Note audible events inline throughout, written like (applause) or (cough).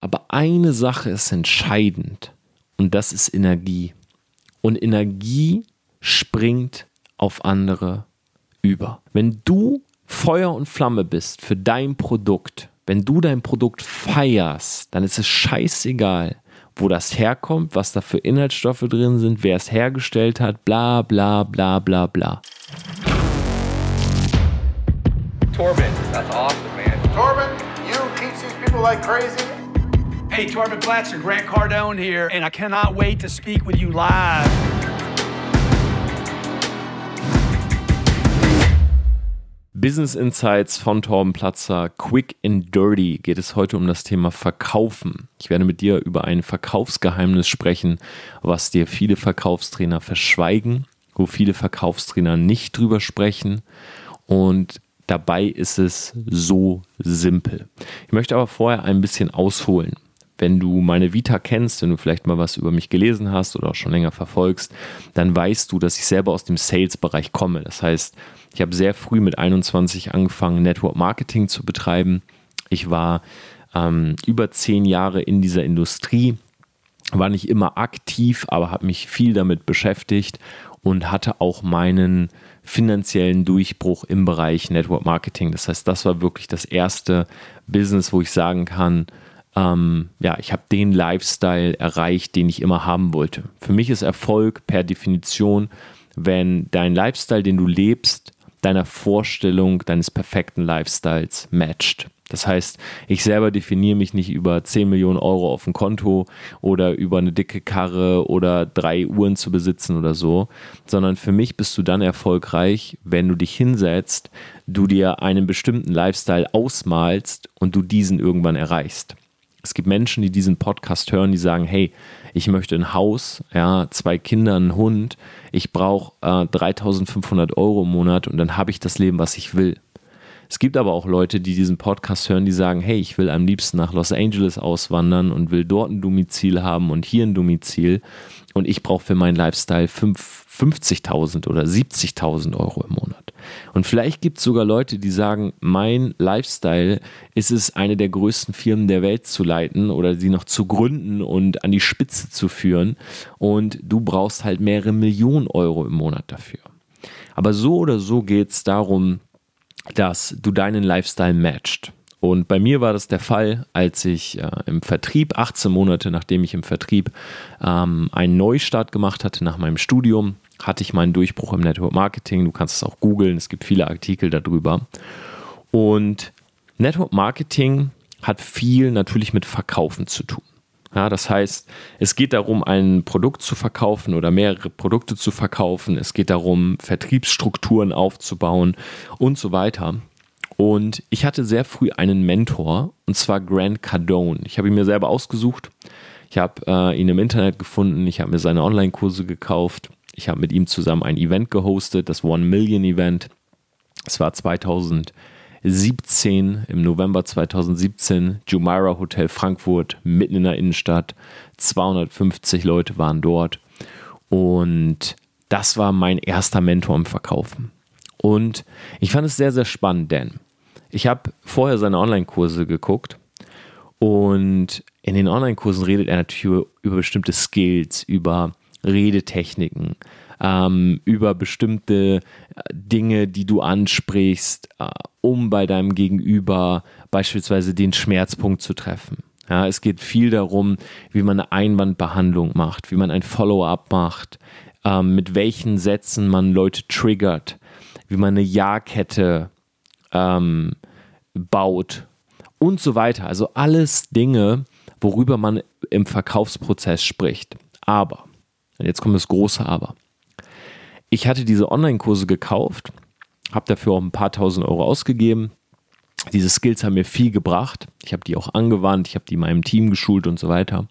Aber eine Sache ist entscheidend und das ist Energie. Und Energie springt auf andere über. Wenn du Feuer und Flamme bist für dein Produkt, wenn du dein Produkt feierst, dann ist es scheißegal, wo das herkommt, was da für Inhaltsstoffe drin sind, wer es hergestellt hat, bla bla bla bla bla. Torben, that's awesome, man. Torben, you teach these people like crazy. Hey, Torben Platzer, Grant Cardone here, and I cannot wait to speak with you live. Business Insights von Torben Platzer, Quick and Dirty, geht es heute um das Thema Verkaufen. Ich werde mit dir über ein Verkaufsgeheimnis sprechen, was dir viele Verkaufstrainer verschweigen, wo viele Verkaufstrainer nicht drüber sprechen. Und dabei ist es so simpel. Ich möchte aber vorher ein bisschen ausholen. Wenn du meine Vita kennst, wenn du vielleicht mal was über mich gelesen hast oder auch schon länger verfolgst, dann weißt du, dass ich selber aus dem Sales-Bereich komme. Das heißt, ich habe sehr früh mit 21 angefangen, Network Marketing zu betreiben. Ich war ähm, über zehn Jahre in dieser Industrie, war nicht immer aktiv, aber habe mich viel damit beschäftigt und hatte auch meinen finanziellen Durchbruch im Bereich Network Marketing. Das heißt, das war wirklich das erste Business, wo ich sagen kann, ähm, ja, ich habe den Lifestyle erreicht, den ich immer haben wollte. Für mich ist Erfolg per Definition, wenn dein Lifestyle, den du lebst, deiner Vorstellung deines perfekten Lifestyles matcht. Das heißt, ich selber definiere mich nicht über 10 Millionen Euro auf dem Konto oder über eine dicke Karre oder drei Uhren zu besitzen oder so, sondern für mich bist du dann erfolgreich, wenn du dich hinsetzt, du dir einen bestimmten Lifestyle ausmalst und du diesen irgendwann erreichst. Es gibt Menschen, die diesen Podcast hören, die sagen, hey, ich möchte ein Haus, ja, zwei Kinder, einen Hund, ich brauche äh, 3500 Euro im Monat und dann habe ich das Leben, was ich will. Es gibt aber auch Leute, die diesen Podcast hören, die sagen, hey, ich will am liebsten nach Los Angeles auswandern und will dort ein Domizil haben und hier ein Domizil und ich brauche für meinen Lifestyle 50.000 oder 70.000 Euro im Monat. Und vielleicht gibt es sogar Leute, die sagen, mein Lifestyle ist es, eine der größten Firmen der Welt zu leiten oder sie noch zu gründen und an die Spitze zu führen. Und du brauchst halt mehrere Millionen Euro im Monat dafür. Aber so oder so geht es darum, dass du deinen Lifestyle matcht. Und bei mir war das der Fall, als ich äh, im Vertrieb, 18 Monate nachdem ich im Vertrieb ähm, einen Neustart gemacht hatte nach meinem Studium, hatte ich meinen Durchbruch im Network Marketing. Du kannst es auch googeln, es gibt viele Artikel darüber. Und Network Marketing hat viel natürlich mit Verkaufen zu tun. Ja, das heißt, es geht darum, ein Produkt zu verkaufen oder mehrere Produkte zu verkaufen. Es geht darum, Vertriebsstrukturen aufzubauen und so weiter. Und ich hatte sehr früh einen Mentor, und zwar Grant Cardone. Ich habe ihn mir selber ausgesucht. Ich habe äh, ihn im Internet gefunden. Ich habe mir seine Online-Kurse gekauft. Ich habe mit ihm zusammen ein Event gehostet, das One Million Event. Es war 2017, im November 2017, Jumeirah Hotel Frankfurt, mitten in der Innenstadt. 250 Leute waren dort. Und das war mein erster Mentor im Verkaufen. Und ich fand es sehr, sehr spannend, denn ich habe vorher seine Online-Kurse geguckt und in den Online-Kursen redet er natürlich über, über, bestimmte Skills, über Redetechniken, ähm, über bestimmte äh, Dinge, die du ansprichst, äh, um bei deinem Gegenüber beispielsweise den Schmerzpunkt zu treffen. Ja, es geht viel darum, wie man eine Einwandbehandlung macht, wie man ein Follow-up macht, ähm, mit welchen Sätzen man Leute triggert, wie man eine Ja-Kette ähm, baut und so weiter. Also alles Dinge, worüber man im Verkaufsprozess spricht. Aber, jetzt kommt das große Aber. Ich hatte diese Online-Kurse gekauft, habe dafür auch ein paar tausend Euro ausgegeben. Diese Skills haben mir viel gebracht. Ich habe die auch angewandt, ich habe die meinem Team geschult und so weiter.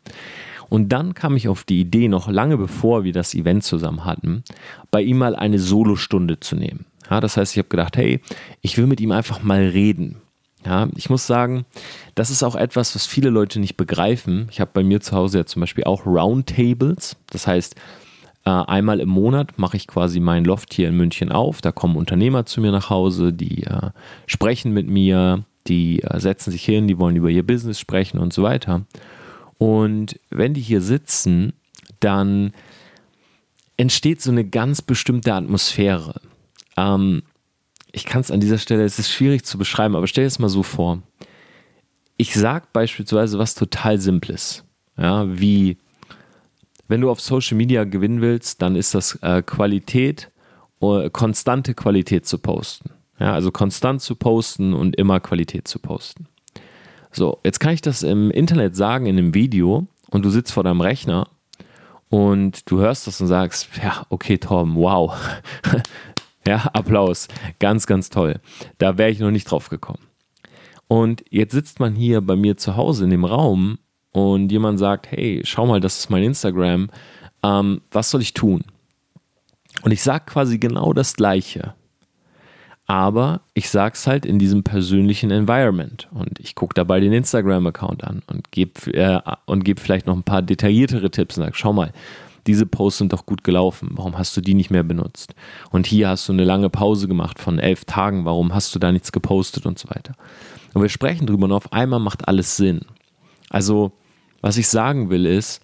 Und dann kam ich auf die Idee, noch lange bevor wir das Event zusammen hatten, bei ihm mal eine Solostunde zu nehmen. Ja, das heißt, ich habe gedacht, hey, ich will mit ihm einfach mal reden. Ja, ich muss sagen, das ist auch etwas, was viele Leute nicht begreifen. Ich habe bei mir zu Hause ja zum Beispiel auch Roundtables. Das heißt, einmal im Monat mache ich quasi mein Loft hier in München auf. Da kommen Unternehmer zu mir nach Hause, die äh, sprechen mit mir, die äh, setzen sich hin, die wollen über ihr Business sprechen und so weiter. Und wenn die hier sitzen, dann entsteht so eine ganz bestimmte Atmosphäre. Ähm, ich kann es an dieser Stelle, es ist schwierig zu beschreiben, aber stell dir es mal so vor. Ich sage beispielsweise was total Simples, ja, wie wenn du auf Social Media gewinnen willst, dann ist das äh, Qualität, äh, konstante Qualität zu posten. Ja, also konstant zu posten und immer Qualität zu posten. So, jetzt kann ich das im Internet sagen, in einem Video, und du sitzt vor deinem Rechner und du hörst das und sagst, ja, okay, Tom, wow. (laughs) ja, Applaus. Ganz, ganz toll. Da wäre ich noch nicht drauf gekommen. Und jetzt sitzt man hier bei mir zu Hause in dem Raum und jemand sagt, hey, schau mal, das ist mein Instagram. Ähm, was soll ich tun? Und ich sage quasi genau das Gleiche aber ich sage es halt in diesem persönlichen Environment und ich gucke dabei den Instagram-Account an und gebe äh, geb vielleicht noch ein paar detailliertere Tipps und sage, schau mal, diese Posts sind doch gut gelaufen, warum hast du die nicht mehr benutzt? Und hier hast du eine lange Pause gemacht von elf Tagen, warum hast du da nichts gepostet und so weiter. Und wir sprechen drüber und auf einmal macht alles Sinn. Also, was ich sagen will ist,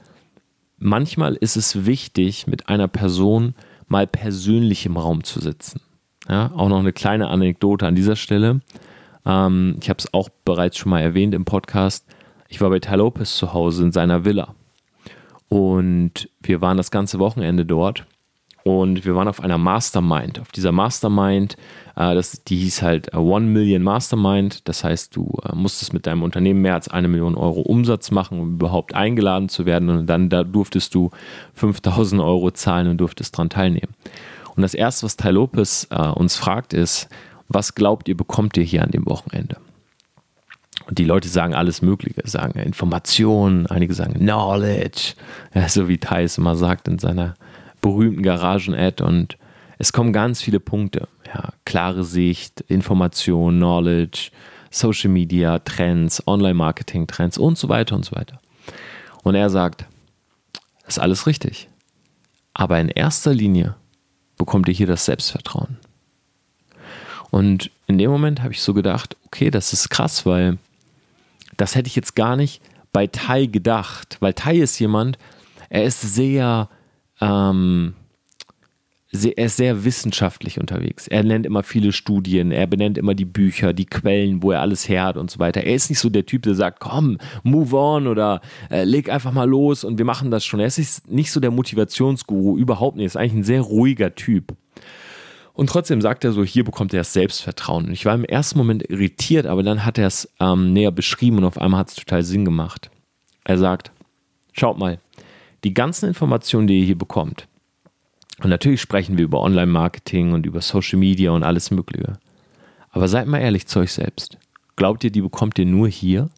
manchmal ist es wichtig, mit einer Person mal persönlich im Raum zu sitzen. Ja, auch noch eine kleine Anekdote an dieser Stelle. Ähm, ich habe es auch bereits schon mal erwähnt im Podcast. Ich war bei Ty Lopez zu Hause in seiner Villa. Und wir waren das ganze Wochenende dort. Und wir waren auf einer Mastermind. Auf dieser Mastermind, äh, das, die hieß halt äh, One Million Mastermind. Das heißt, du äh, musstest mit deinem Unternehmen mehr als eine Million Euro Umsatz machen, um überhaupt eingeladen zu werden. Und dann da durftest du 5000 Euro zahlen und durftest daran teilnehmen. Und das Erste, was Tai Lopez äh, uns fragt, ist, was glaubt ihr, bekommt ihr hier an dem Wochenende? Und die Leute sagen alles Mögliche, sagen Informationen, einige sagen Knowledge, ja, so wie Tai es immer sagt in seiner berühmten Garagen-Ad. Und es kommen ganz viele Punkte. Ja, klare Sicht, Information, Knowledge, Social Media, Trends, Online-Marketing-Trends und so weiter und so weiter. Und er sagt, das ist alles richtig. Aber in erster Linie bekommt ihr hier das Selbstvertrauen. Und in dem Moment habe ich so gedacht, okay, das ist krass, weil das hätte ich jetzt gar nicht bei Tai gedacht, weil Tai ist jemand, er ist sehr, ähm, sehr, er ist sehr wissenschaftlich unterwegs. Er nennt immer viele Studien, er benennt immer die Bücher, die Quellen, wo er alles her hat und so weiter. Er ist nicht so der Typ, der sagt, komm, move on oder äh, leg einfach mal los und wir machen das schon. Er ist nicht so der Motivationsguru, überhaupt nicht. Er ist eigentlich ein sehr ruhiger Typ. Und trotzdem sagt er so, hier bekommt er das Selbstvertrauen. Und ich war im ersten Moment irritiert, aber dann hat er es ähm, näher beschrieben und auf einmal hat es total Sinn gemacht. Er sagt, schaut mal, die ganzen Informationen, die ihr hier bekommt, und natürlich sprechen wir über Online-Marketing und über Social Media und alles Mögliche. Aber seid mal ehrlich zu euch selbst. Glaubt ihr, die bekommt ihr nur hier?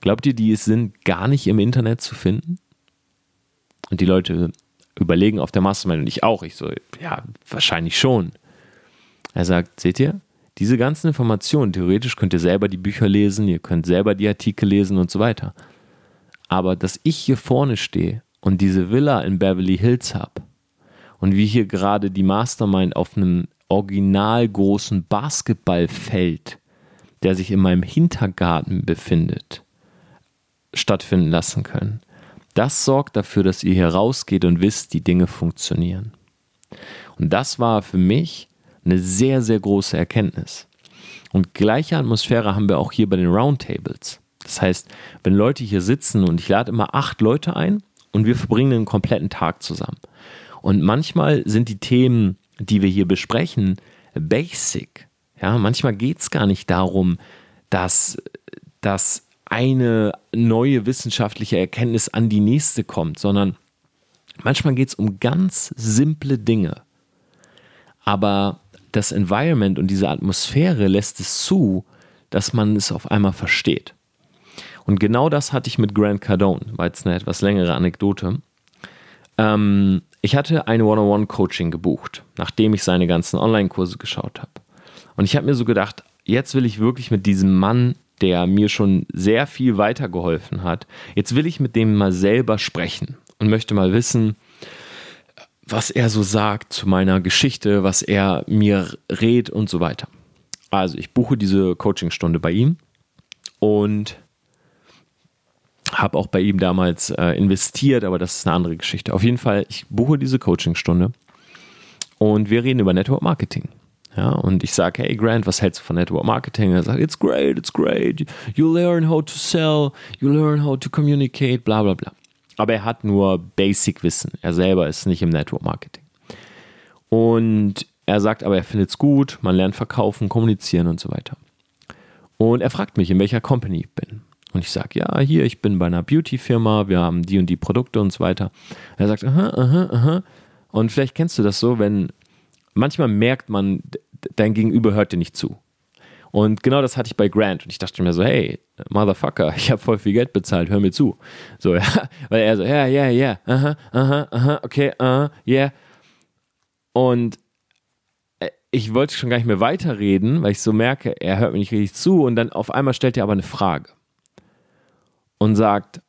Glaubt ihr, die sind gar nicht im Internet zu finden? Und die Leute überlegen auf der Mastermind und ich auch. Ich so, ja, wahrscheinlich schon. Er sagt, seht ihr, diese ganzen Informationen, theoretisch könnt ihr selber die Bücher lesen, ihr könnt selber die Artikel lesen und so weiter. Aber dass ich hier vorne stehe und diese Villa in Beverly Hills habe, und wie hier gerade die Mastermind auf einem original großen Basketballfeld, der sich in meinem Hintergarten befindet, stattfinden lassen können. Das sorgt dafür, dass ihr hier rausgeht und wisst, die Dinge funktionieren. Und das war für mich eine sehr, sehr große Erkenntnis. Und gleiche Atmosphäre haben wir auch hier bei den Roundtables. Das heißt, wenn Leute hier sitzen und ich lade immer acht Leute ein und wir verbringen einen kompletten Tag zusammen. Und manchmal sind die Themen, die wir hier besprechen, basic. Ja, manchmal geht es gar nicht darum, dass, dass eine neue wissenschaftliche Erkenntnis an die nächste kommt, sondern manchmal geht es um ganz simple Dinge. Aber das Environment und diese Atmosphäre lässt es zu, dass man es auf einmal versteht. Und genau das hatte ich mit Grant Cardone, war jetzt eine etwas längere Anekdote. Ähm, ich hatte ein One-on-One-Coaching gebucht, nachdem ich seine ganzen Online-Kurse geschaut habe. Und ich habe mir so gedacht, jetzt will ich wirklich mit diesem Mann, der mir schon sehr viel weitergeholfen hat, jetzt will ich mit dem mal selber sprechen und möchte mal wissen, was er so sagt zu meiner Geschichte, was er mir rät und so weiter. Also ich buche diese Coachingstunde bei ihm und habe auch bei ihm damals äh, investiert, aber das ist eine andere Geschichte. Auf jeden Fall, ich buche diese Coachingstunde und wir reden über Network Marketing. Ja, und ich sage, hey Grant, was hältst du von Network Marketing? Er sagt, it's great, it's great. You learn how to sell, you learn how to communicate, bla bla bla. Aber er hat nur Basic-Wissen. Er selber ist nicht im Network Marketing. Und er sagt aber, er findet es gut, man lernt verkaufen, kommunizieren und so weiter. Und er fragt mich, in welcher Company ich bin. Und ich sage, ja, hier, ich bin bei einer Beauty-Firma, wir haben die und die Produkte und so weiter. Er sagt, aha, aha, aha. Und vielleicht kennst du das so, wenn manchmal merkt man, dein Gegenüber hört dir nicht zu. Und genau das hatte ich bei Grant. Und ich dachte mir so, hey, Motherfucker, (laughs) ich habe voll viel Geld bezahlt, hör mir zu. So, ja, (laughs) weil er so, ja, ja, ja, aha, aha, aha, okay, aha, yeah. Und äh, ich wollte schon gar nicht mehr weiterreden, weil ich so merke, er hört mir nicht richtig zu. Und dann auf einmal stellt er aber eine Frage. Und sagt,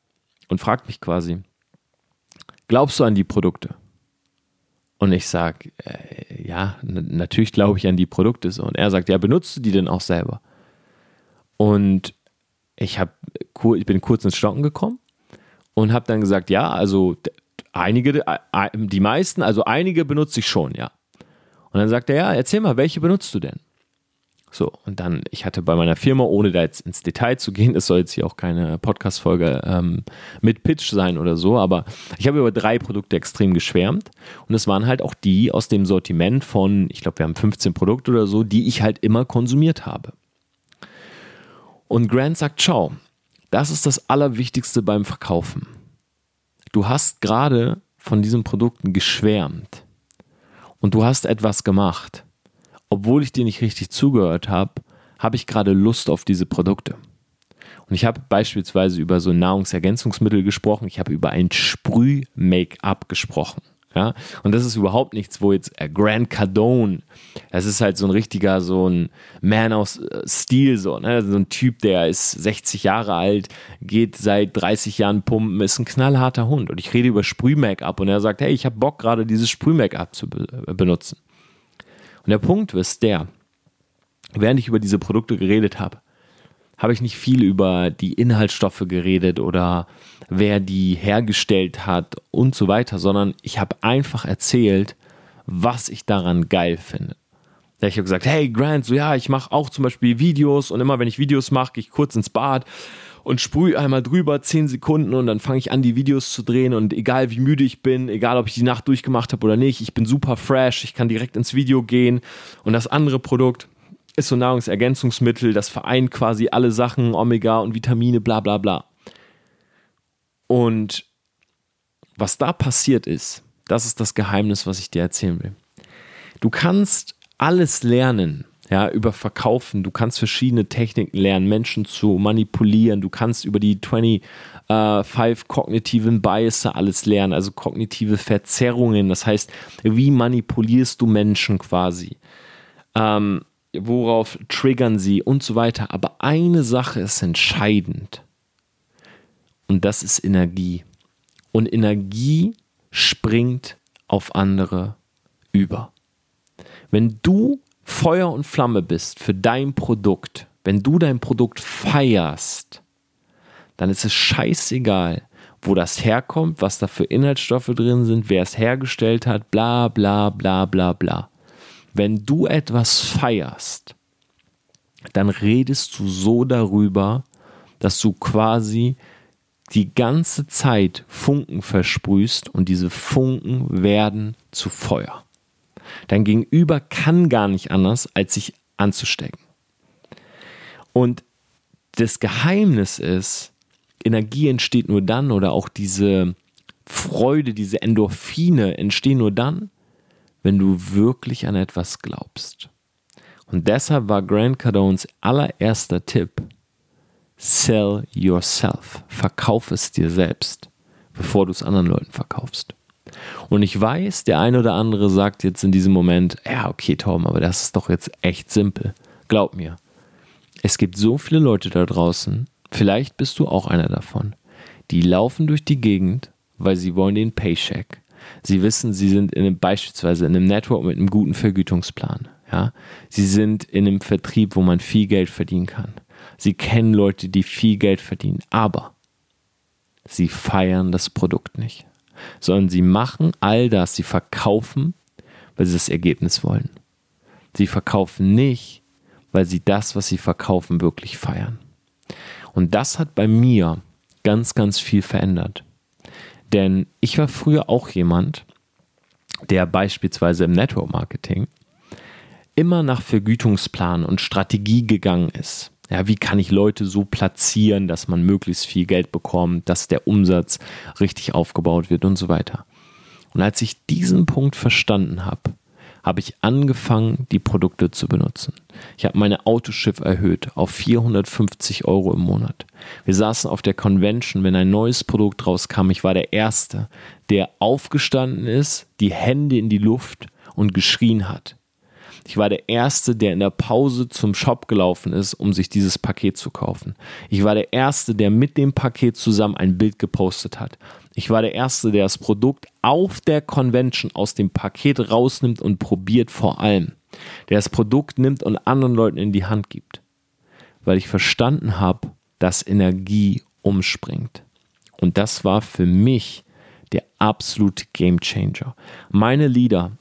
und fragt mich quasi, glaubst du an die Produkte? Und ich sage, äh, ja, natürlich glaube ich an die Produkte so. Und er sagt, ja, benutzt du die denn auch selber? Und ich, hab, ich bin kurz ins Stocken gekommen und habe dann gesagt, ja, also einige, die meisten, also einige benutze ich schon, ja. Und dann sagt er, ja, erzähl mal, welche benutzt du denn? So, und dann, ich hatte bei meiner Firma, ohne da jetzt ins Detail zu gehen, es soll jetzt hier auch keine Podcast-Folge ähm, mit Pitch sein oder so, aber ich habe über drei Produkte extrem geschwärmt und es waren halt auch die aus dem Sortiment von, ich glaube, wir haben 15 Produkte oder so, die ich halt immer konsumiert habe. Und Grant sagt, schau, das ist das Allerwichtigste beim Verkaufen. Du hast gerade von diesen Produkten geschwärmt und du hast etwas gemacht obwohl ich dir nicht richtig zugehört habe, habe ich gerade Lust auf diese Produkte. Und ich habe beispielsweise über so Nahrungsergänzungsmittel gesprochen, ich habe über ein Sprüh-Make-up gesprochen. Ja, und das ist überhaupt nichts, wo jetzt Grant Cardone, das ist halt so ein richtiger, so ein Man aus äh, Stil, so, ne? so ein Typ, der ist 60 Jahre alt, geht seit 30 Jahren pumpen, ist ein knallharter Hund. Und ich rede über Sprüh-Make-up und er sagt, hey, ich habe Bock gerade dieses Sprüh-Make-up zu be äh, benutzen. Und der Punkt ist der, während ich über diese Produkte geredet habe, habe ich nicht viel über die Inhaltsstoffe geredet oder wer die hergestellt hat und so weiter, sondern ich habe einfach erzählt, was ich daran geil finde. Ich habe gesagt, hey Grant, so ja, ich mache auch zum Beispiel Videos und immer wenn ich Videos mache, gehe ich kurz ins Bad und sprühe einmal drüber, 10 Sekunden und dann fange ich an, die Videos zu drehen und egal wie müde ich bin, egal ob ich die Nacht durchgemacht habe oder nicht, ich bin super fresh, ich kann direkt ins Video gehen und das andere Produkt ist so Nahrungsergänzungsmittel, das vereint quasi alle Sachen, Omega und Vitamine, bla bla bla. Und was da passiert ist, das ist das Geheimnis, was ich dir erzählen will. Du kannst alles lernen, ja, über Verkaufen. Du kannst verschiedene Techniken lernen, Menschen zu manipulieren. Du kannst über die 25 äh, kognitiven Biases alles lernen, also kognitive Verzerrungen. Das heißt, wie manipulierst du Menschen quasi? Ähm, worauf triggern sie und so weiter. Aber eine Sache ist entscheidend. Und das ist Energie. Und Energie springt auf andere über. Wenn du Feuer und Flamme bist für dein Produkt, wenn du dein Produkt feierst, dann ist es scheißegal, wo das herkommt, was da für Inhaltsstoffe drin sind, wer es hergestellt hat, bla bla bla bla bla. Wenn du etwas feierst, dann redest du so darüber, dass du quasi die ganze Zeit Funken versprühst und diese Funken werden zu Feuer. Dein Gegenüber kann gar nicht anders, als sich anzustecken. Und das Geheimnis ist, Energie entsteht nur dann oder auch diese Freude, diese Endorphine entstehen nur dann, wenn du wirklich an etwas glaubst. Und deshalb war Grant Cardones allererster Tipp, sell yourself. Verkauf es dir selbst, bevor du es anderen Leuten verkaufst. Und ich weiß, der eine oder andere sagt jetzt in diesem Moment, ja, okay, Tom, aber das ist doch jetzt echt simpel. Glaub mir, es gibt so viele Leute da draußen, vielleicht bist du auch einer davon, die laufen durch die Gegend, weil sie wollen den Paycheck. Sie wissen, sie sind in einem, beispielsweise in einem Network mit einem guten Vergütungsplan. Ja? Sie sind in einem Vertrieb, wo man viel Geld verdienen kann. Sie kennen Leute, die viel Geld verdienen, aber sie feiern das Produkt nicht, sondern sie machen all das, sie verkaufen, weil sie das Ergebnis wollen. Sie verkaufen nicht, weil sie das, was sie verkaufen, wirklich feiern. Und das hat bei mir ganz, ganz viel verändert. Denn ich war früher auch jemand, der beispielsweise im Network Marketing immer nach Vergütungsplan und Strategie gegangen ist. Ja, wie kann ich Leute so platzieren, dass man möglichst viel Geld bekommt, dass der Umsatz richtig aufgebaut wird und so weiter. Und als ich diesen Punkt verstanden habe, habe ich angefangen, die Produkte zu benutzen. Ich habe meine Autoschiff erhöht auf 450 Euro im Monat. Wir saßen auf der Convention, wenn ein neues Produkt rauskam. Ich war der Erste, der aufgestanden ist, die Hände in die Luft und geschrien hat. Ich war der Erste, der in der Pause zum Shop gelaufen ist, um sich dieses Paket zu kaufen. Ich war der Erste, der mit dem Paket zusammen ein Bild gepostet hat. Ich war der Erste, der das Produkt auf der Convention aus dem Paket rausnimmt und probiert vor allem. Der das Produkt nimmt und anderen Leuten in die Hand gibt. Weil ich verstanden habe, dass Energie umspringt. Und das war für mich der absolute Game Changer. Meine Leader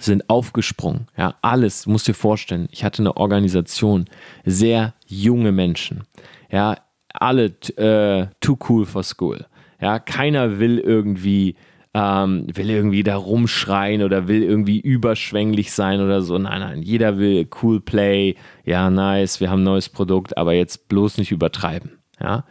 sind aufgesprungen. Ja, alles, musst dir vorstellen, ich hatte eine Organisation, sehr junge Menschen. Ja, alle äh, too cool for school. Ja, keiner will irgendwie ähm, will irgendwie da rumschreien oder will irgendwie überschwänglich sein oder so. Nein, nein, jeder will cool play. Ja, nice, wir haben ein neues Produkt, aber jetzt bloß nicht übertreiben. Ja,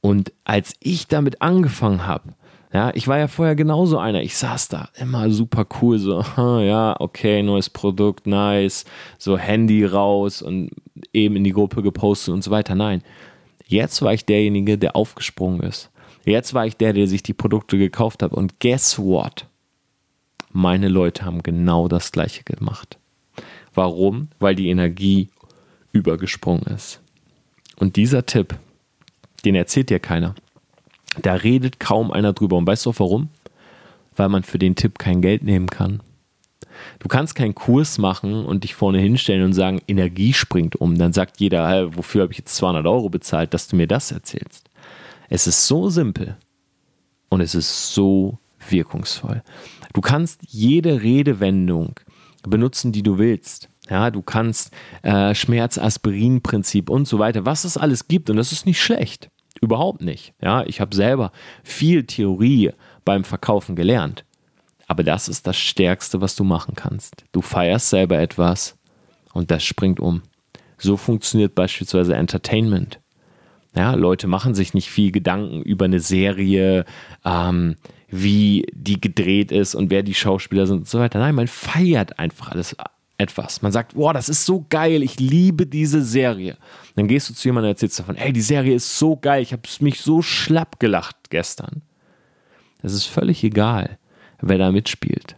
und als ich damit angefangen habe, ja, ich war ja vorher genauso einer. Ich saß da immer super cool, so, (laughs) ja, okay, neues Produkt, nice, so Handy raus und eben in die Gruppe gepostet und so weiter. Nein, jetzt war ich derjenige, der aufgesprungen ist Jetzt war ich der, der sich die Produkte gekauft hat. Und guess what? Meine Leute haben genau das gleiche gemacht. Warum? Weil die Energie übergesprungen ist. Und dieser Tipp, den erzählt dir keiner. Da redet kaum einer drüber. Und weißt du auch warum? Weil man für den Tipp kein Geld nehmen kann. Du kannst keinen Kurs machen und dich vorne hinstellen und sagen, Energie springt um. Dann sagt jeder, hey, wofür habe ich jetzt 200 Euro bezahlt, dass du mir das erzählst. Es ist so simpel und es ist so wirkungsvoll. Du kannst jede Redewendung benutzen, die du willst. Ja, du kannst äh, Schmerz-Aspirin-Prinzip und so weiter, was es alles gibt und das ist nicht schlecht. Überhaupt nicht. Ja, ich habe selber viel Theorie beim Verkaufen gelernt. Aber das ist das Stärkste, was du machen kannst. Du feierst selber etwas und das springt um. So funktioniert beispielsweise Entertainment. Ja, Leute machen sich nicht viel Gedanken über eine Serie, ähm, wie die gedreht ist und wer die Schauspieler sind und so weiter. Nein, man feiert einfach alles etwas. Man sagt, boah, das ist so geil, ich liebe diese Serie. Dann gehst du zu jemandem und erzählst davon, ey, die Serie ist so geil, ich habe mich so schlapp gelacht gestern. Es ist völlig egal, wer da mitspielt,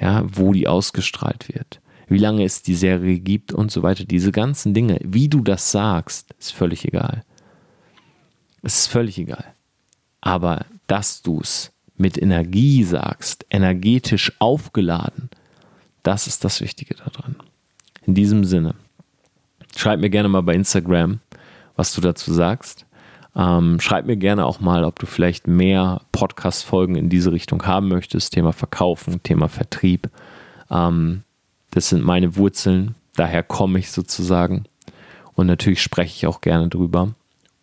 ja, wo die ausgestrahlt wird, wie lange es die Serie gibt und so weiter. Diese ganzen Dinge, wie du das sagst, ist völlig egal. Es ist völlig egal. Aber dass du es mit Energie sagst, energetisch aufgeladen, das ist das Wichtige daran. In diesem Sinne, schreib mir gerne mal bei Instagram, was du dazu sagst. Ähm, schreib mir gerne auch mal, ob du vielleicht mehr Podcast-Folgen in diese Richtung haben möchtest. Thema Verkaufen, Thema Vertrieb. Ähm, das sind meine Wurzeln, daher komme ich sozusagen. Und natürlich spreche ich auch gerne drüber.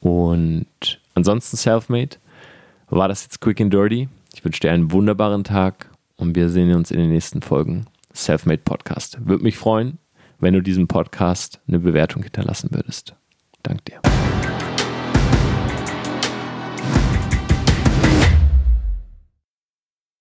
Und ansonsten Selfmade war das jetzt quick and dirty. Ich wünsche dir einen wunderbaren Tag und wir sehen uns in den nächsten Folgen Selfmade Podcast. Würde mich freuen, wenn du diesem Podcast eine Bewertung hinterlassen würdest. Dank dir.